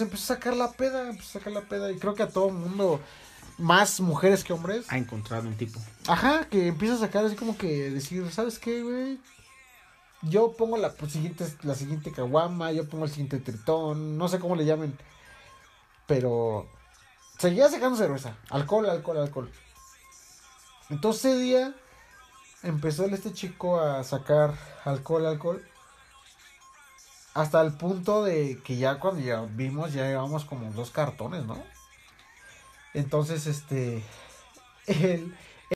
empezó a sacar la peda, empezó a sacar la peda y creo que a todo el mundo, más mujeres que hombres. Ha encontrado un tipo. Ajá, que empieza a sacar así como que decir, ¿sabes qué, güey? Yo pongo la pues, siguiente, la siguiente caguama, yo pongo el siguiente tritón, no sé cómo le llamen. Pero seguía sacando cerveza, alcohol, alcohol, alcohol. Entonces ese día empezó este chico a sacar alcohol, alcohol. Hasta el punto de que ya cuando ya vimos, ya llevamos como dos cartones, ¿no? Entonces, este, él